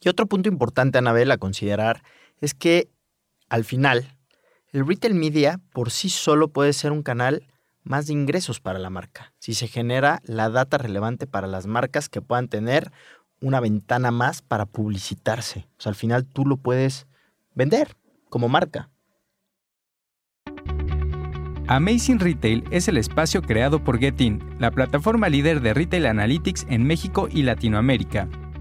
Y otro punto importante, Anabel, a considerar es que al final, el retail media por sí solo puede ser un canal más de ingresos para la marca, si se genera la data relevante para las marcas que puedan tener una ventana más para publicitarse. O sea, al final tú lo puedes vender como marca. Amazing Retail es el espacio creado por Getin, la plataforma líder de Retail Analytics en México y Latinoamérica.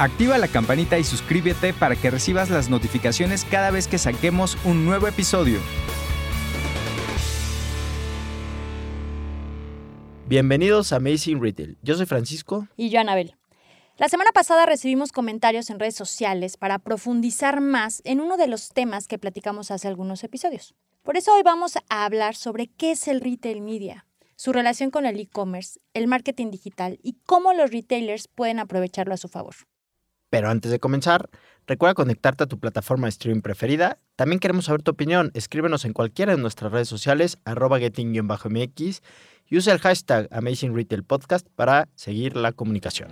Activa la campanita y suscríbete para que recibas las notificaciones cada vez que saquemos un nuevo episodio. Bienvenidos a Amazing Retail. Yo soy Francisco. Y yo, Anabel. La semana pasada recibimos comentarios en redes sociales para profundizar más en uno de los temas que platicamos hace algunos episodios. Por eso hoy vamos a hablar sobre qué es el retail media, su relación con el e-commerce, el marketing digital y cómo los retailers pueden aprovecharlo a su favor. Pero antes de comenzar, recuerda conectarte a tu plataforma de streaming preferida. También queremos saber tu opinión. Escríbenos en cualquiera de nuestras redes sociales, arroba getting-mx y usa el hashtag Amazing Retail Podcast para seguir la comunicación.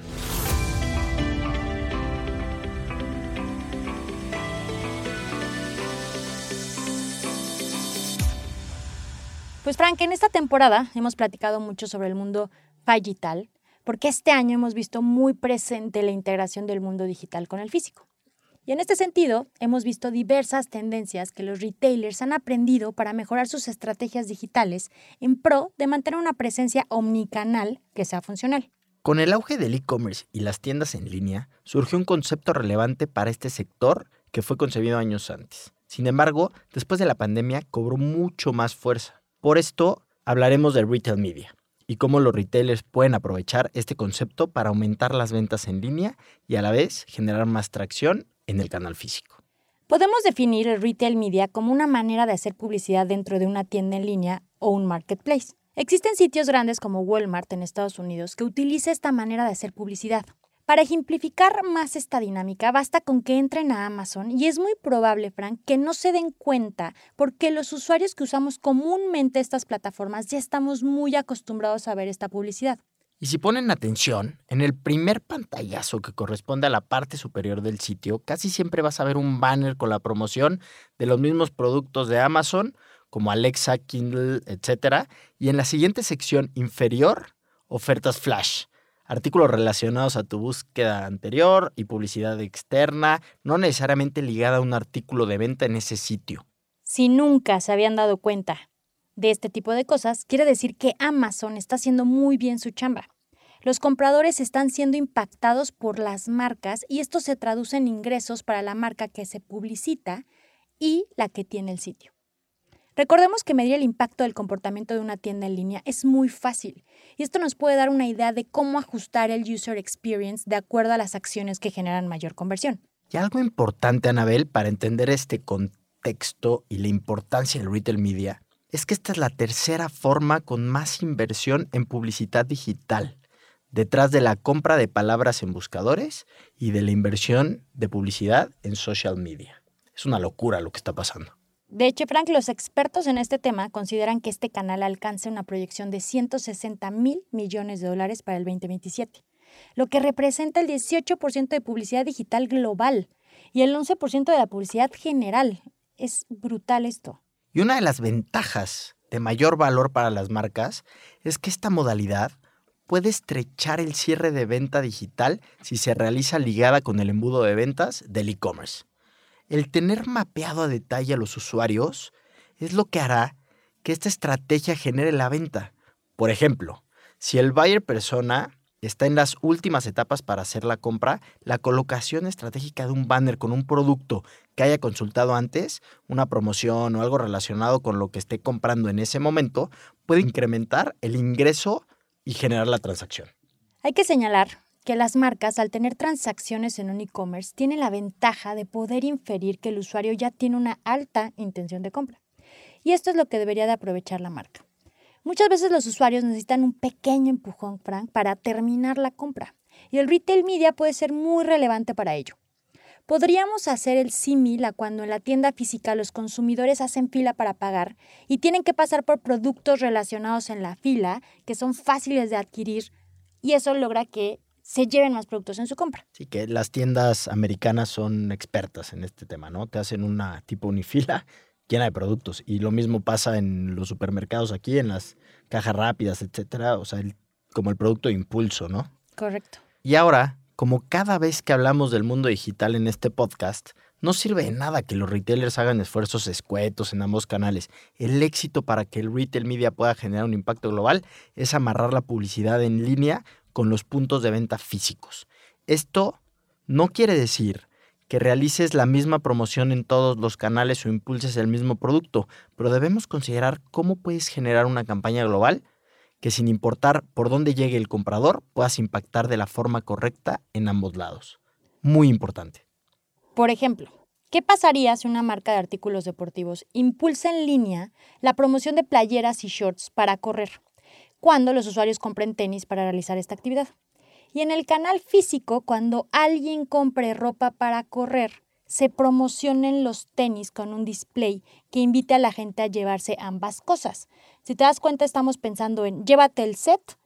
Pues Frank, en esta temporada hemos platicado mucho sobre el mundo digital, porque este año hemos visto muy presente la integración del mundo digital con el físico. Y en este sentido, hemos visto diversas tendencias que los retailers han aprendido para mejorar sus estrategias digitales en pro de mantener una presencia omnicanal que sea funcional. Con el auge del e-commerce y las tiendas en línea, surgió un concepto relevante para este sector que fue concebido años antes. Sin embargo, después de la pandemia cobró mucho más fuerza. Por esto, hablaremos de retail media y cómo los retailers pueden aprovechar este concepto para aumentar las ventas en línea y a la vez generar más tracción en el canal físico. Podemos definir el retail media como una manera de hacer publicidad dentro de una tienda en línea o un marketplace. Existen sitios grandes como Walmart en Estados Unidos que utiliza esta manera de hacer publicidad. Para ejemplificar más esta dinámica, basta con que entren a Amazon y es muy probable, Frank, que no se den cuenta porque los usuarios que usamos comúnmente estas plataformas ya estamos muy acostumbrados a ver esta publicidad. Y si ponen atención, en el primer pantallazo que corresponde a la parte superior del sitio, casi siempre vas a ver un banner con la promoción de los mismos productos de Amazon, como Alexa, Kindle, etc. Y en la siguiente sección inferior, ofertas flash, artículos relacionados a tu búsqueda anterior y publicidad externa, no necesariamente ligada a un artículo de venta en ese sitio. Si nunca se habían dado cuenta de este tipo de cosas, quiere decir que Amazon está haciendo muy bien su chamba. Los compradores están siendo impactados por las marcas y esto se traduce en ingresos para la marca que se publicita y la que tiene el sitio. Recordemos que medir el impacto del comportamiento de una tienda en línea es muy fácil y esto nos puede dar una idea de cómo ajustar el user experience de acuerdo a las acciones que generan mayor conversión. Y algo importante, Anabel, para entender este contexto y la importancia del retail media es que esta es la tercera forma con más inversión en publicidad digital, detrás de la compra de palabras en buscadores y de la inversión de publicidad en social media. Es una locura lo que está pasando. De hecho, Frank, los expertos en este tema consideran que este canal alcance una proyección de 160 mil millones de dólares para el 2027, lo que representa el 18% de publicidad digital global y el 11% de la publicidad general. Es brutal esto. Y una de las ventajas de mayor valor para las marcas es que esta modalidad puede estrechar el cierre de venta digital si se realiza ligada con el embudo de ventas del e-commerce. El tener mapeado a detalle a los usuarios es lo que hará que esta estrategia genere la venta. Por ejemplo, si el buyer persona está en las últimas etapas para hacer la compra, la colocación estratégica de un banner con un producto que haya consultado antes, una promoción o algo relacionado con lo que esté comprando en ese momento, puede incrementar el ingreso y generar la transacción. Hay que señalar que las marcas, al tener transacciones en un e-commerce, tienen la ventaja de poder inferir que el usuario ya tiene una alta intención de compra. Y esto es lo que debería de aprovechar la marca. Muchas veces los usuarios necesitan un pequeño empujón, Frank, para terminar la compra. Y el retail media puede ser muy relevante para ello. Podríamos hacer el símil a cuando en la tienda física los consumidores hacen fila para pagar y tienen que pasar por productos relacionados en la fila que son fáciles de adquirir y eso logra que se lleven más productos en su compra. Sí, que las tiendas americanas son expertas en este tema, ¿no? Te hacen una tipo unifila llena de productos. Y lo mismo pasa en los supermercados aquí, en las cajas rápidas, etcétera. O sea, como el producto de impulso, ¿no? Correcto. Y ahora, como cada vez que hablamos del mundo digital en este podcast, no sirve de nada que los retailers hagan esfuerzos escuetos en ambos canales. El éxito para que el retail media pueda generar un impacto global es amarrar la publicidad en línea con los puntos de venta físicos. Esto no quiere decir que realices la misma promoción en todos los canales o impulses el mismo producto, pero debemos considerar cómo puedes generar una campaña global que sin importar por dónde llegue el comprador puedas impactar de la forma correcta en ambos lados. Muy importante. Por ejemplo, ¿qué pasaría si una marca de artículos deportivos impulsa en línea la promoción de playeras y shorts para correr, cuando los usuarios compren tenis para realizar esta actividad? Y en el canal físico, cuando alguien compre ropa para correr, se promocionen los tenis con un display que invite a la gente a llevarse ambas cosas. Si te das cuenta, estamos pensando en llévate el set,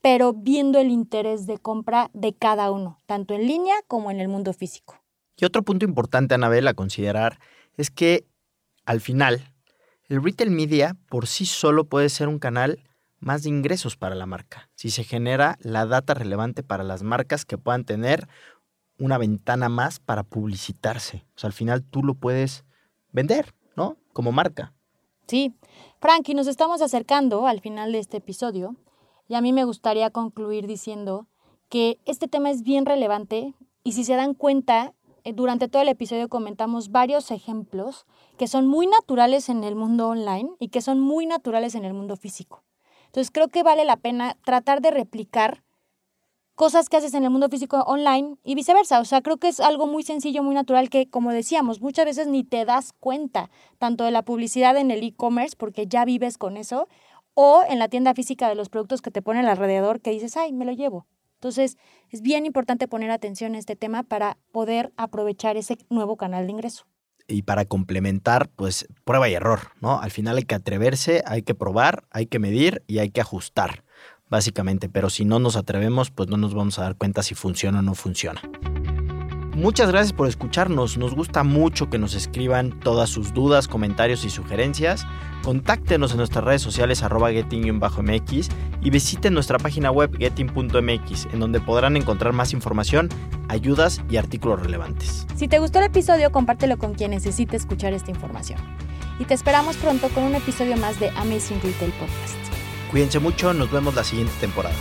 pero viendo el interés de compra de cada uno, tanto en línea como en el mundo físico. Y otro punto importante, Anabel, a considerar es que al final, el retail media por sí solo puede ser un canal más ingresos para la marca, si se genera la data relevante para las marcas que puedan tener una ventana más para publicitarse. O sea, al final tú lo puedes vender, ¿no? Como marca. Sí. Frankie, nos estamos acercando al final de este episodio y a mí me gustaría concluir diciendo que este tema es bien relevante y si se dan cuenta, eh, durante todo el episodio comentamos varios ejemplos que son muy naturales en el mundo online y que son muy naturales en el mundo físico. Entonces creo que vale la pena tratar de replicar cosas que haces en el mundo físico online y viceversa. O sea, creo que es algo muy sencillo, muy natural que, como decíamos, muchas veces ni te das cuenta tanto de la publicidad en el e-commerce porque ya vives con eso o en la tienda física de los productos que te ponen alrededor que dices, ay, me lo llevo. Entonces, es bien importante poner atención a este tema para poder aprovechar ese nuevo canal de ingreso y para complementar, pues prueba y error, ¿no? Al final hay que atreverse, hay que probar, hay que medir y hay que ajustar, básicamente. Pero si no nos atrevemos, pues no nos vamos a dar cuenta si funciona o no funciona. Muchas gracias por escucharnos. Nos gusta mucho que nos escriban todas sus dudas, comentarios y sugerencias. Contáctenos en nuestras redes sociales arroba getting-mx y visiten nuestra página web getting.mx en donde podrán encontrar más información, ayudas y artículos relevantes. Si te gustó el episodio, compártelo con quien necesite escuchar esta información. Y te esperamos pronto con un episodio más de Amazing Retail Podcast. Cuídense mucho, nos vemos la siguiente temporada.